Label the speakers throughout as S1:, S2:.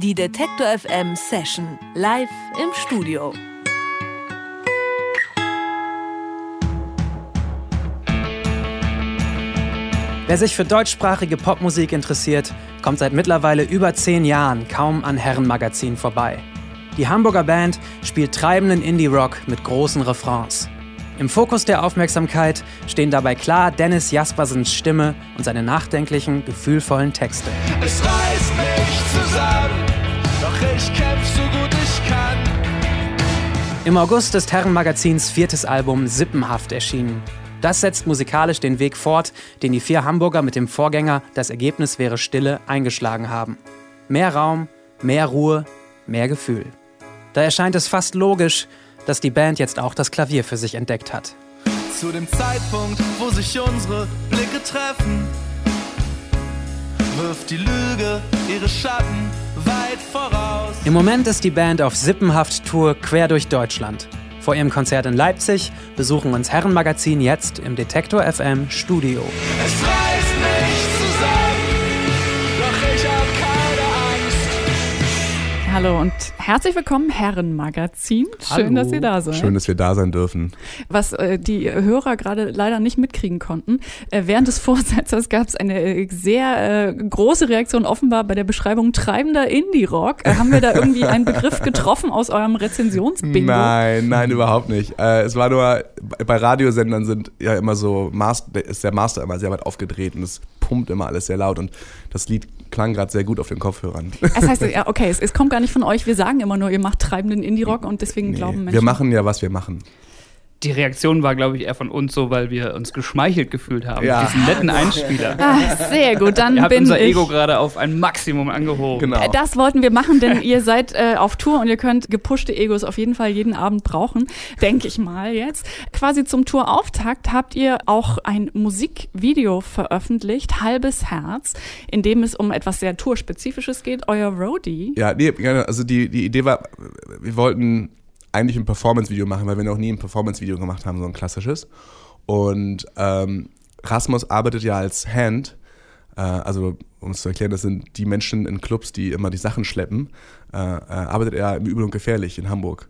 S1: Die Detektor FM Session live im Studio.
S2: Wer sich für deutschsprachige Popmusik interessiert, kommt seit mittlerweile über zehn Jahren kaum an Herrenmagazin vorbei. Die Hamburger Band spielt treibenden Indie-Rock mit großen Refrains. Im Fokus der Aufmerksamkeit stehen dabei klar Dennis Jaspersens Stimme und seine nachdenklichen, gefühlvollen Texte.
S3: Es reißt mich zusammen, doch ich kämpf so gut ich kann.
S2: Im August ist Herrenmagazins viertes Album Sippenhaft erschienen. Das setzt musikalisch den Weg fort, den die vier Hamburger mit dem Vorgänger Das Ergebnis wäre Stille eingeschlagen haben. Mehr Raum, mehr Ruhe, mehr Gefühl. Da erscheint es fast logisch, dass die Band jetzt auch das Klavier für sich entdeckt hat.
S3: Zu dem Zeitpunkt, wo sich unsere Blicke treffen, wirft die Lüge ihre Schatten weit voraus.
S2: Im Moment ist die Band auf Sippenhaft-Tour quer durch Deutschland. Vor ihrem Konzert in Leipzig besuchen uns Herrenmagazin jetzt im Detektor FM Studio.
S3: Es reißt mich zusammen,
S4: Hallo und herzlich willkommen, Herrenmagazin. Schön,
S5: Hallo.
S4: dass ihr da seid.
S5: Schön, dass wir da sein dürfen.
S4: Was äh, die Hörer gerade leider nicht mitkriegen konnten, äh, während des Vorsetzers gab es eine äh, sehr äh, große Reaktion offenbar bei der Beschreibung treibender Indie-Rock. Äh, haben wir da irgendwie einen Begriff getroffen aus eurem Rezensionsbingo?
S5: Nein, nein, überhaupt nicht. Äh, es war nur, bei Radiosendern sind ja immer so, Master, ist der Master immer sehr weit aufgedreht und es pumpt immer alles sehr laut und das Lied klang gerade sehr gut auf den Kopfhörern.
S4: Das heißt, ja, okay, es, es kommt gar nicht von euch. Wir sagen immer nur, ihr macht treibenden Indie-Rock und deswegen glauben
S5: Nee,
S4: Menschen.
S5: wir machen ja, was wir machen.
S6: Die Reaktion war, glaube ich, eher von uns so, weil wir uns geschmeichelt gefühlt haben.
S5: Ja.
S6: Diesen netten Einspieler.
S4: Ah, sehr gut, dann
S6: Ihr habt
S4: bin
S6: unser
S4: ich.
S6: Ego gerade auf ein Maximum angehoben.
S5: Genau.
S4: Äh, Das wollten wir machen, denn ihr seid äh, auf Tour und ihr könnt gepushte Egos auf jeden Fall jeden Abend brauchen, denke ich mal jetzt. Quasi zum Tourauftakt habt ihr auch ein Musikvideo veröffentlicht, Halbes Herz, in dem es um etwas sehr Tourspezifisches geht, euer Roadie.
S5: Ja, nee, genau, also die, die Idee war, wir wollten eigentlich ein Performance-Video machen, weil wir noch nie ein Performance-Video gemacht haben, so ein klassisches. Und ähm, Rasmus arbeitet ja als Hand, äh, also um es zu erklären, das sind die Menschen in Clubs, die immer die Sachen schleppen, äh, äh, arbeitet er im Übel und Gefährlich in Hamburg.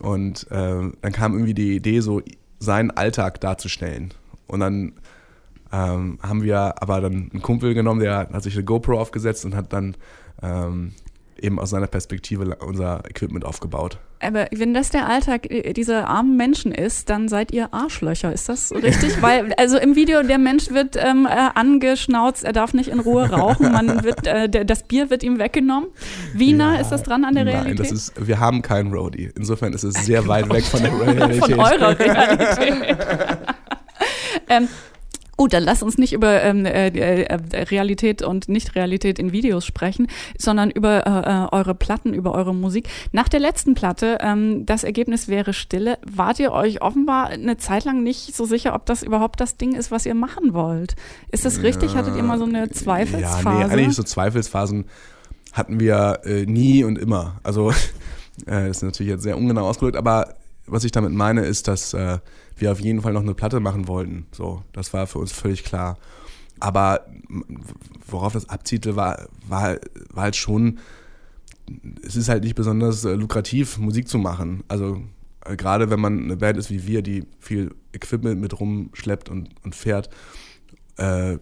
S5: Und äh, dann kam irgendwie die Idee, so seinen Alltag darzustellen. Und dann ähm, haben wir aber dann einen Kumpel genommen, der hat sich eine GoPro aufgesetzt und hat dann ähm, eben aus seiner Perspektive unser Equipment aufgebaut.
S4: Aber wenn das der Alltag äh, dieser armen Menschen ist, dann seid ihr Arschlöcher. Ist das richtig? Weil, also im Video, der Mensch wird ähm, äh, angeschnauzt, er darf nicht in Ruhe rauchen, man wird, äh, der, das Bier wird ihm weggenommen. Wie nah ist das dran an der
S5: Nein,
S4: Realität?
S5: das ist, wir haben keinen Roadie. Insofern ist es sehr weit weg von der Realität.
S4: Von eurer Realität. ähm, Gut, dann lasst uns nicht über ähm, äh, äh, Realität und Nicht-Realität in Videos sprechen, sondern über äh, äh, eure Platten, über eure Musik. Nach der letzten Platte, ähm, das Ergebnis wäre Stille, wart ihr euch offenbar eine Zeit lang nicht so sicher, ob das überhaupt das Ding ist, was ihr machen wollt. Ist das richtig? Hattet ihr mal so eine Zweifelsphase?
S5: Ja, nee, eigentlich so Zweifelsphasen hatten wir äh, nie und immer. Also, äh, das ist natürlich jetzt sehr ungenau ausgedrückt, aber was ich damit meine, ist, dass äh, wir auf jeden Fall noch eine Platte machen wollten. So, das war für uns völlig klar. Aber worauf das abzielte, war, war, war halt schon, es ist halt nicht besonders äh, lukrativ, Musik zu machen. Also äh, gerade wenn man eine Band ist wie wir, die viel Equipment mit rumschleppt und, und fährt, äh,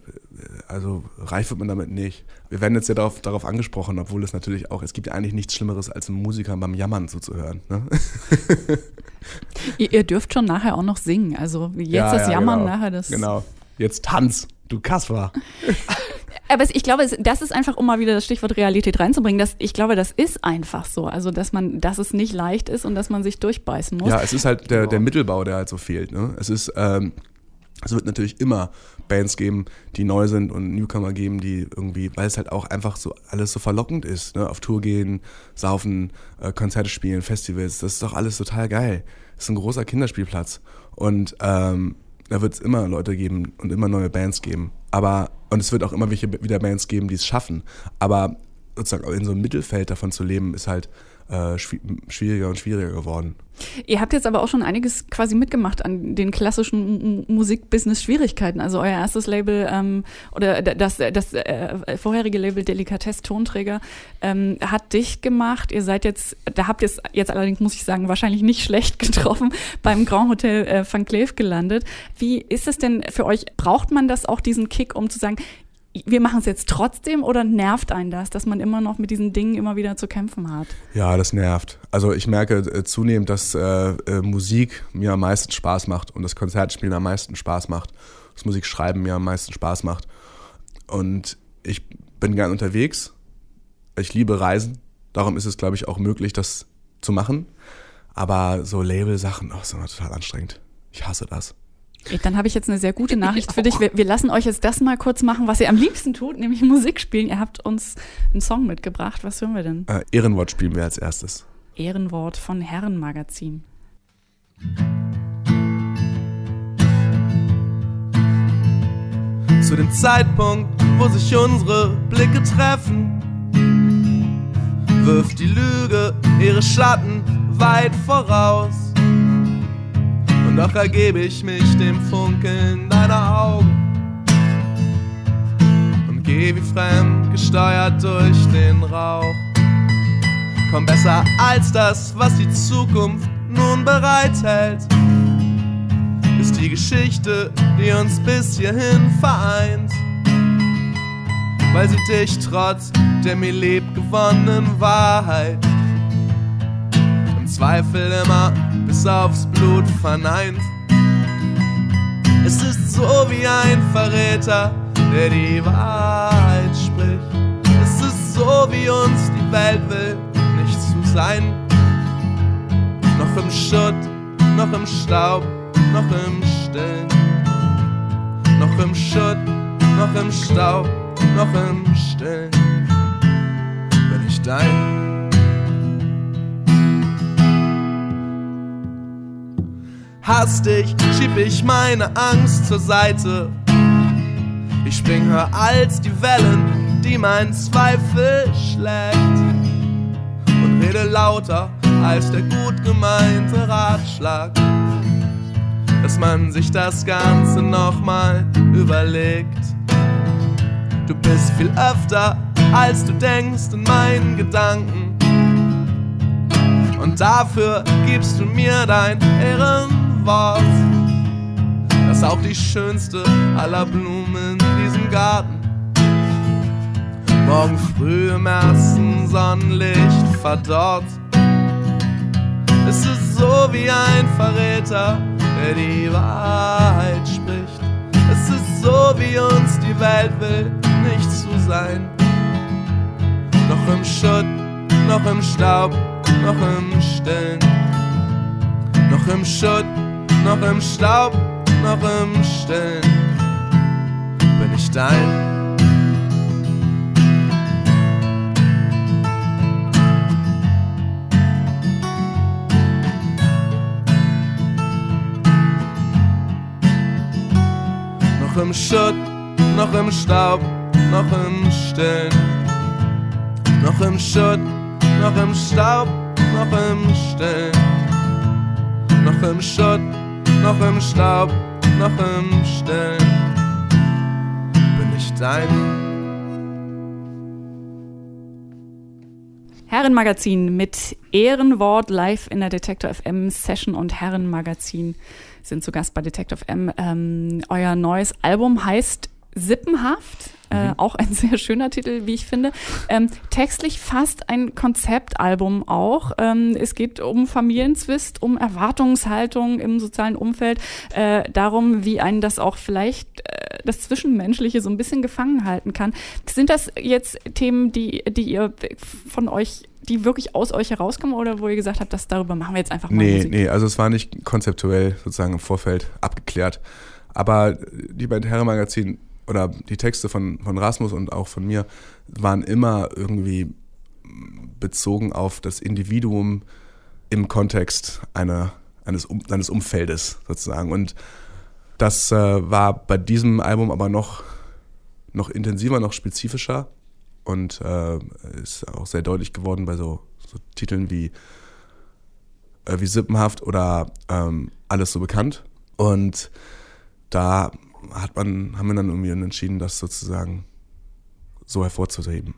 S5: also reich wird man damit nicht. Wir werden jetzt ja darauf, darauf angesprochen, obwohl es natürlich auch, es gibt ja eigentlich nichts Schlimmeres, als einem Musiker beim Jammern zuzuhören. Ne?
S4: Ihr, ihr dürft schon nachher auch noch singen. Also jetzt
S5: Ja,
S4: das
S5: ja,
S4: Jammern,
S5: genau.
S4: nachher das.
S5: Genau. Jetzt tanz, du Kasper.
S4: Aber ich glaube, das ist einfach, um mal wieder das Stichwort Realität reinzubringen, dass ich glaube, das ist einfach so. Also, dass man, dass es nicht leicht ist und dass man sich durchbeißen muss.
S5: Ja, es ist halt der, der Mittelbau, der halt so fehlt. Ne? Es ist, ähm, es wird natürlich immer Bands geben, die neu sind und Newcomer geben, die irgendwie, weil es halt auch einfach so alles so verlockend ist. Ne? Auf Tour gehen, saufen, äh, Konzerte spielen, Festivals, das ist doch alles total geil. Das ist ein großer Kinderspielplatz. Und ähm, da wird es immer Leute geben und immer neue Bands geben. Aber, und es wird auch immer welche, wieder Bands geben, die es schaffen. Aber sozusagen in so einem Mittelfeld davon zu leben, ist halt
S7: äh, schwieriger und schwieriger geworden.
S4: Ihr habt jetzt aber auch schon einiges quasi mitgemacht an den klassischen Musikbusiness-Schwierigkeiten. Also euer erstes Label ähm, oder das, das äh, vorherige Label Delikatess Tonträger ähm, hat dicht gemacht. Ihr seid jetzt, da habt ihr es jetzt allerdings, muss ich sagen, wahrscheinlich nicht schlecht getroffen, beim Grand Hotel äh, Van Cleef gelandet. Wie ist es denn für euch? Braucht man das auch, diesen Kick, um zu sagen, wir machen es jetzt trotzdem oder nervt einen das, dass man immer noch mit diesen Dingen immer wieder zu kämpfen hat?
S7: Ja, das nervt. Also ich merke äh, zunehmend, dass äh, äh, Musik mir am meisten Spaß macht und das Konzertspielen am meisten Spaß macht, das Musikschreiben mir am meisten Spaß macht. Und ich bin gern unterwegs. Ich liebe Reisen. Darum ist es, glaube ich, auch möglich, das zu machen. Aber so Label-Sachen, oh, ist immer total anstrengend. Ich hasse das.
S4: Dann habe ich jetzt eine sehr gute Nachricht für dich. Wir, wir, lassen euch jetzt das mal kurz machen, was ihr am liebsten tut, nämlich Musik spielen. Ihr habt uns einen Song mitgebracht. Was hören wir denn?
S7: Äh, Ehrenwort spielen wir als erstes.
S4: Ehrenwort von Herrenmagazin.
S5: Zu dem Zeitpunkt, wo sich unsere Blicke treffen, wirft die Lüge ihre Schatten weit voraus doch ergebe ich mich dem Funkeln deiner Augen und geh wie fremd gesteuert durch den Rauch. Komm besser als das, was die Zukunft nun bereithält, ist die Geschichte, die uns bis hierhin vereint. Weil sie dich trotz der mir lieb gewonnenen Wahrheit Zweifel immer aufs Blut verneint. Es ist so wie ein Verräter, der die Wahrheit spricht. Es ist so wie uns die Welt will, nicht zu sein. Noch im Schutt, noch im Staub, noch im Stillen. Noch im Schutt, noch im Staub, noch im Stillen. Bin ich dein Hastig schieb ich meine Angst zur Seite. Ich spring höher als die Wellen, die mein Zweifel schlägt. Und rede lauter als der gut gemeinte Ratschlag. Dass man sich das Ganze nochmal überlegt. Du bist viel öfter, als du denkst in meinen Gedanken. Und dafür gibst du mir dein Ehren Wort, das auch die schönste aller Blumen in diesem Garten morgen früh im ersten Sonnenlicht verdorrt. Es ist so wie ein Verräter, der die Wahrheit spricht. Es ist so, wie uns die Welt will, nicht zu sein. Noch im Schutt, noch im Staub, noch im Stillen. Noch im Schutt, noch im Staub, noch im Stillen bin ich dein. Noch im Schutt, noch im Staub, noch im Stillen. Noch im Schutt, noch im Staub, noch im Stillen. Noch im Schutt, noch im Staub, noch im Stillen bin ich dein.
S4: Herrenmagazin mit Ehrenwort live in der Detektor FM Session und Herrenmagazin sind zu Gast bei Detektor FM. Ähm, euer neues Album heißt Sippenhaft. Äh, mhm. auch ein sehr schöner Titel, wie ich finde. Ähm, textlich fast ein Konzeptalbum auch. Ähm, es geht um Familienzwist, um Erwartungshaltung im sozialen Umfeld, äh, darum, wie einen das auch vielleicht äh, das Zwischenmenschliche so ein bisschen gefangen halten kann. Sind das jetzt Themen, die, die ihr von euch die wirklich aus euch herauskommen oder wo ihr gesagt habt, dass darüber machen wir jetzt einfach mal
S7: Nee,
S4: Musik?
S7: nee, also es war nicht konzeptuell sozusagen im Vorfeld abgeklärt. Aber die beiden Herren-Magazin oder die Texte von, von Rasmus und auch von mir waren immer irgendwie bezogen auf das Individuum im Kontext einer, eines, um, eines Umfeldes sozusagen. Und das äh, war bei diesem Album aber noch, noch intensiver, noch spezifischer und äh, ist auch sehr deutlich geworden bei so, so
S5: Titeln wie, äh, wie Sippenhaft oder ähm, Alles so bekannt. Und da hat man, haben wir dann irgendwie entschieden, das sozusagen so hervorzuheben.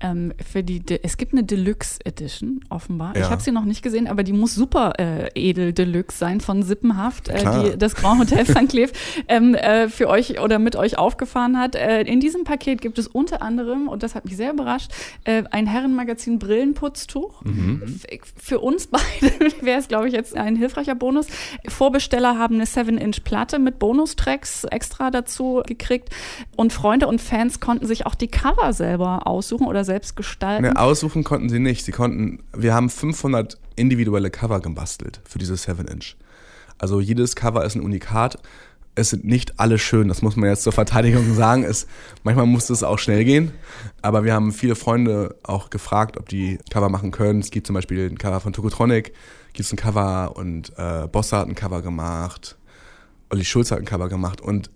S4: Ähm, für die, De es gibt eine Deluxe Edition, offenbar.
S5: Ja.
S4: Ich habe sie noch nicht gesehen, aber die muss super äh, edel Deluxe sein von Sippenhaft, äh, die das Grand Hotel St. Cleef ähm, äh, für euch oder mit euch aufgefahren hat. Äh, in diesem Paket gibt es unter anderem, und das hat mich sehr überrascht, äh, ein Herrenmagazin Brillenputztuch. F für uns beide wäre es, glaube ich, jetzt ein hilfreicher Bonus. Vorbesteller haben eine 7-Inch-Platte mit Bonustracks extra dazu gekriegt. Und Freunde und Fans konnten sich auch die Cover selber aussuchen oder selbst gestalten.
S5: Ne, aussuchen konnten sie nicht. Sie konnten, wir haben 500 individuelle Cover gebastelt für diese 7-Inch. Also jedes Cover ist ein Unikat. Es sind nicht alle schön, das muss man jetzt zur Verteidigung sagen. Es, manchmal musste es auch schnell gehen. Aber wir haben viele Freunde auch gefragt, ob die Cover machen können. Es gibt zum Beispiel ein Cover von Tokotronic, gibt es ein Cover und äh, Bossa hat ein Cover gemacht. Olli Schulz hat ein Cover gemacht und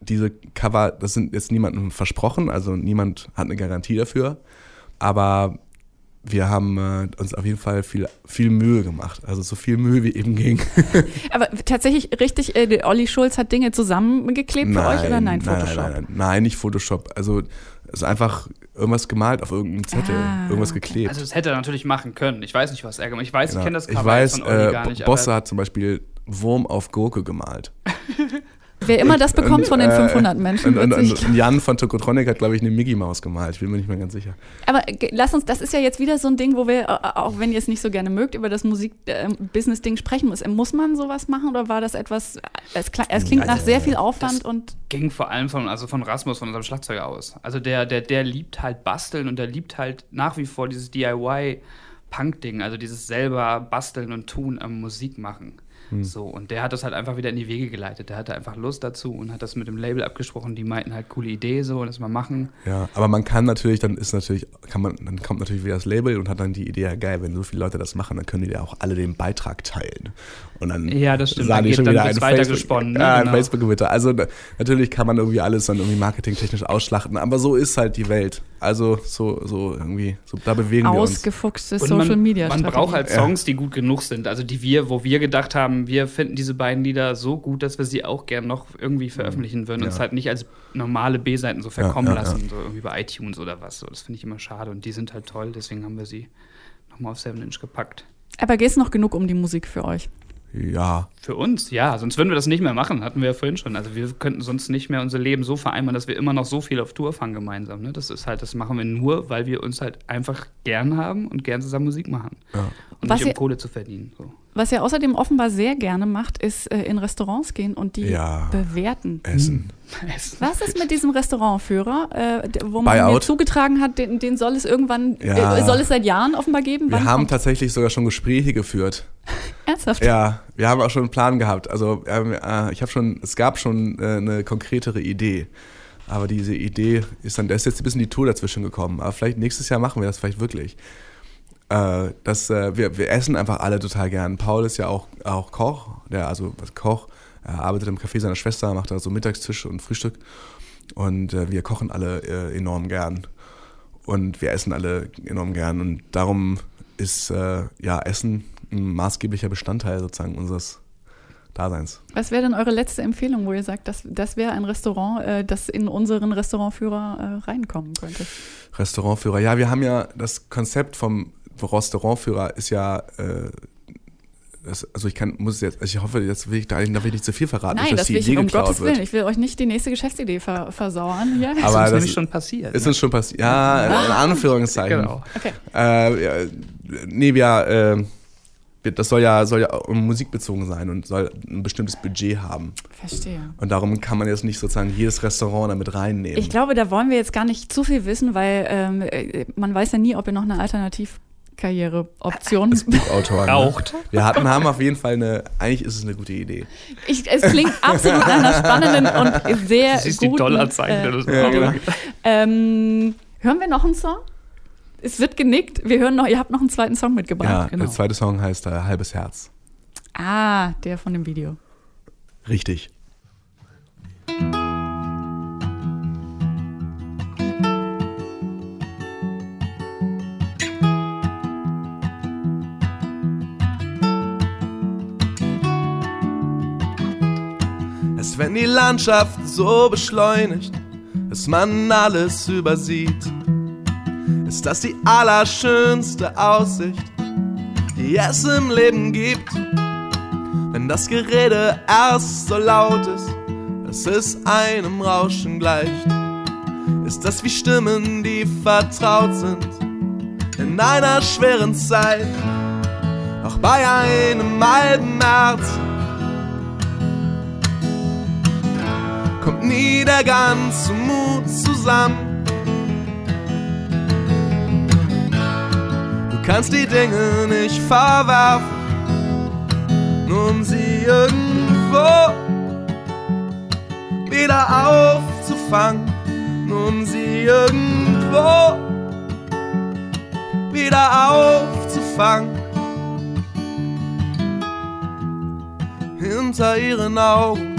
S5: diese Cover, das sind jetzt niemandem versprochen, also niemand hat eine Garantie dafür. Aber wir haben äh, uns auf jeden Fall viel, viel Mühe gemacht. Also so viel Mühe wie eben ging.
S4: Aber tatsächlich richtig, äh, Olli Schulz hat Dinge zusammengeklebt für euch oder nein, Photoshop?
S5: Nein, nein, nein, nicht Photoshop. Also es ist einfach irgendwas gemalt auf irgendeinem Zettel,
S4: Ah,
S5: irgendwas
S4: okay.
S5: geklebt.
S6: Also das hätte er natürlich machen können. Ich weiß nicht, was er gemacht hat. Ich weiß,
S5: Genau.
S6: ich kenne das
S5: ich
S6: Cover
S5: weiß,
S6: von Olli
S5: äh,
S6: gar nicht.
S5: Bosse hat zum Beispiel Wurm auf Gurke gemalt.
S4: Wer immer das bekommt
S5: Und,
S4: von den
S5: äh,
S4: 500 Menschen,
S5: Und, und, Jan von Tokotronic hat, glaube ich, eine Mickey Maus gemalt. Ich bin mir nicht mehr ganz sicher.
S4: Aber lass uns, das ist ja jetzt wieder so ein Ding, wo wir, äh, auch wenn ihr es nicht so gerne mögt, über das Musik-Business-Ding sprechen müssen. Muss man sowas machen oder war das etwas, es, kla- es klingt nach sehr viel Aufwand und
S6: ging vor allem von, also von Rasmus, von unserem Schlagzeuger aus. Also der, der, der liebt halt basteln und der liebt halt nach wie vor dieses DIY-Punk-Ding, also dieses selber basteln und tun am Musik machen.
S5: Hm.
S6: So, und der hat das halt einfach wieder in die Wege geleitet. Der hatte einfach Lust dazu und hat das mit dem Label abgesprochen. Die meinten halt, coole Idee, so, das mal machen.
S5: Ja, aber man kann natürlich, dann ist natürlich, kann man, dann kommt natürlich wieder das Label und hat dann die Idee, ja geil, wenn so viele Leute das machen, dann können die ja auch alle den Beitrag teilen. Und dann
S6: Ja, das stimmt.
S5: sagen
S6: Dann
S5: die
S6: geht-
S5: schon
S6: dann
S5: wieder ein
S6: weiter
S5: Facebook,
S6: gesponnen, ne?
S5: Ja, ein
S6: Genau.
S5: Facebook-Gewitter. Also natürlich kann man irgendwie alles dann irgendwie marketingtechnisch ausschlachten, aber so ist halt die Welt. Also so, so irgendwie, so, da bewegen wir uns.
S4: ausgefuchste Social
S6: man,
S4: Media.
S6: Man braucht halt
S5: Ja.
S6: Songs, die gut genug sind. Also die wir, wo wir gedacht haben, wir finden diese beiden Lieder so gut, dass wir sie auch gern noch irgendwie veröffentlichen würden und
S5: Ja.
S6: es halt nicht als normale B-Seiten so verkommen
S5: ja, ja.
S6: lassen, so irgendwie bei iTunes oder was. So, das finde ich immer schade und die sind halt toll, deswegen haben wir sie nochmal auf 7 Inch gepackt.
S4: Aber geht es noch genug um die Musik für euch?
S5: Ja,
S6: Für uns, ja, sonst würden wir das nicht mehr machen, hatten wir ja vorhin schon. Also wir könnten sonst nicht mehr unser Leben so vereinbaren, dass wir immer noch so viel auf Tour fahren gemeinsam. Ne? Das ist halt, das machen wir nur, weil wir uns halt einfach gern haben und gern zusammen Musik machen.
S5: ja.
S6: Und
S4: Was
S6: nicht um
S4: ihr-
S6: Kohle zu verdienen. So.
S4: Was ihr außerdem offenbar sehr gerne macht, ist äh, in Restaurants gehen und die
S5: Ja.
S4: bewerten.
S5: Essen.
S4: Was ist mit diesem Restaurantführer, äh, wo man mir
S5: Buyout?
S4: zugetragen hat, den, den soll es irgendwann,
S5: Ja.
S4: äh, soll es seit Jahren offenbar geben?
S5: Wir
S4: Wann
S5: haben
S4: kommt?
S5: tatsächlich sogar schon Gespräche geführt.
S4: Ernsthaft?
S5: Ja, wir haben auch schon einen Plan gehabt. Also ähm, äh, ich habe schon, es gab schon äh, eine konkretere Idee. Aber diese Idee ist dann, da ist jetzt ein bisschen die Tour dazwischen gekommen. Aber vielleicht nächstes Jahr machen wir das vielleicht wirklich. Äh, das, äh, wir, wir essen einfach alle total gern. Paul ist ja auch, auch Koch, der also was Koch, er arbeitet im Café seiner Schwester, macht da so Mittagstisch und Frühstück. Und äh, wir kochen alle äh, enorm gern. Und wir essen alle enorm gern. Und darum ist äh, ja Essen ein maßgeblicher Bestandteil sozusagen unseres Daseins.
S4: Was wäre denn eure letzte Empfehlung, wo ihr sagt, das, das wäre ein Restaurant, äh, das in unseren Restaurantführer äh, reinkommen könnte?
S5: Restaurantführer. Ja, wir haben ja das Konzept vom Restaurantführer ist ja, äh, das, also ich kann, muss jetzt, also ich hoffe, jetzt will ich da, will ich nicht zu viel verraten,
S4: Nein,
S5: dass
S4: das
S5: die
S4: will ich
S5: Idee
S4: um
S5: geklaut
S4: Gottes
S5: wird.
S4: Willen. Ich will euch nicht die nächste Geschäftsidee ver versauern hier.
S5: Aber
S6: ist uns
S5: das
S6: nämlich
S5: ist-
S6: schon passiert.
S5: Ist
S6: ne?
S5: uns schon passiert. Ja, in Anführungszeichen.
S6: Genau.
S4: Okay.
S5: Äh, ja, nee, wir, äh, wir- das soll ja, soll ja musikbezogen sein und soll ein bestimmtes Budget haben.
S4: Verstehe.
S5: Und darum kann man jetzt nicht sozusagen jedes Restaurant damit reinnehmen.
S4: Ich glaube, da wollen wir jetzt gar nicht zu viel wissen, weil ähm, äh, man weiß ja nie, ob ihr noch eine Alternativkarriereoption.
S5: als Buchautor. Ne?
S6: Raucht.
S5: Wir hatten, haben auf jeden Fall eine, eigentlich ist es eine gute Idee.
S4: Ich, es klingt absolut nach einer spannenden und sehr
S6: siehst die
S4: guten.
S6: Dollarzeichen.
S4: äh,
S6: das
S5: Ja, genau.
S4: ähm, hören wir noch einen Song? Es wird genickt. Wir hören noch. Ihr habt noch einen zweiten Song mitgebracht.
S5: Ja,
S6: genau.
S5: der zweite Song heißt äh, Halbes Herz.
S4: Ah, der von dem Video.
S5: Richtig. Die Landschaft so beschleunigt, dass man alles übersieht. Ist das die allerschönste Aussicht, die es im Leben gibt? Wenn das Gerede erst so laut ist, dass es einem Rauschen gleicht, ist das wie Stimmen, die vertraut sind in einer schweren Zeit. Auch bei einem halben März nie der ganze Mut zusammen. Du kannst die Dinge nicht verwerfen, nur um sie irgendwo wieder aufzufangen, nur um sie irgendwo wieder aufzufangen. Hinter ihren Augen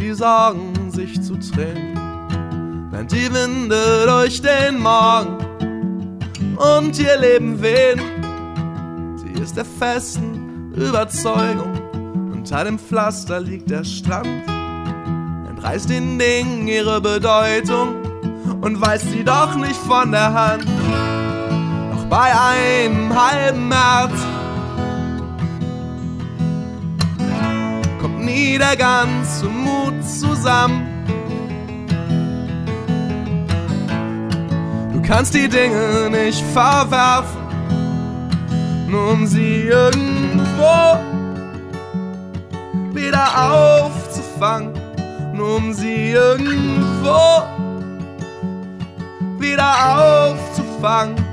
S5: die Sorgen sich zu trennen, während die Winde durch den Morgen und ihr Leben wehen. Sie ist der festen Überzeugung, unter dem Pflaster liegt der Strand. Entreißt den Dingen ihre Bedeutung und weist sie doch nicht von der Hand. Doch bei einem halben März nie der ganze Mut zusammen. Du kannst die Dinge nicht verwerfen, nur um sie irgendwo wieder aufzufangen, nur um sie irgendwo wieder aufzufangen.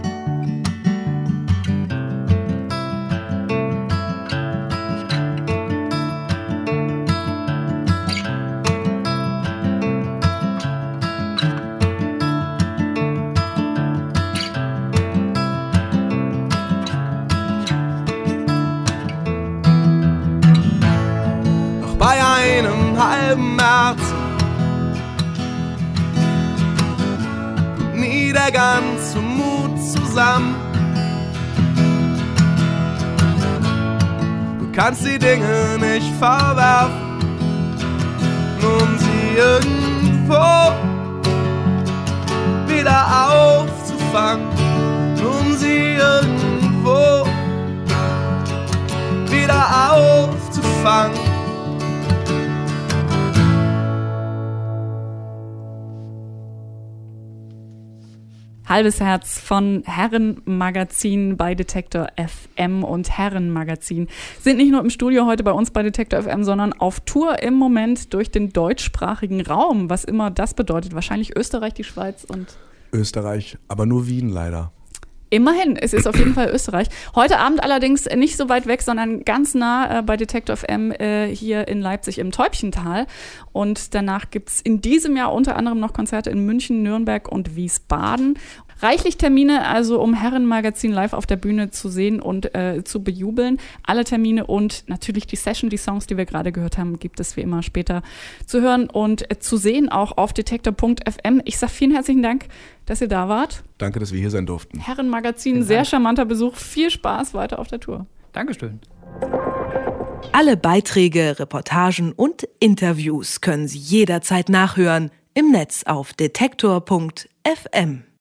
S5: Der ganze Mut zusammen. Du kannst die Dinge nicht verwerfen, um sie irgendwo wieder aufzufangen, um sie irgendwo wieder aufzufangen.
S4: Halbes Herz von Herrenmagazin bei Detektor FM und Herrenmagazin sind nicht nur im Studio heute bei uns bei Detektor FM, sondern auf Tour im Moment durch den deutschsprachigen Raum, was immer das bedeutet. Wahrscheinlich Österreich, die Schweiz und
S8: Österreich, aber nur Wien leider.
S4: Immerhin, es ist auf jeden Fall Österreich. Heute Abend allerdings nicht so weit weg, sondern ganz nah äh, bei Detektor FM äh, hier in Leipzig im Täubchental. Und danach gibt's in diesem Jahr unter anderem noch Konzerte in München, Nürnberg und Wiesbaden. Reichlich Termine, also um Herrenmagazin live auf der Bühne zu sehen und äh, zu bejubeln. Alle Termine und natürlich die Session, die Songs, die wir gerade gehört haben, gibt es wie immer später zu hören und äh, zu sehen auch auf detektor.fm. Ich sage vielen herzlichen Dank, dass ihr da wart.
S8: Danke, dass wir hier sein durften.
S4: Herrenmagazin, sehr charmanter Besuch. Viel Spaß weiter auf der Tour.
S6: Dankeschön.
S1: Alle Beiträge, Reportagen und Interviews können Sie jederzeit nachhören im Netz auf detektor.fm.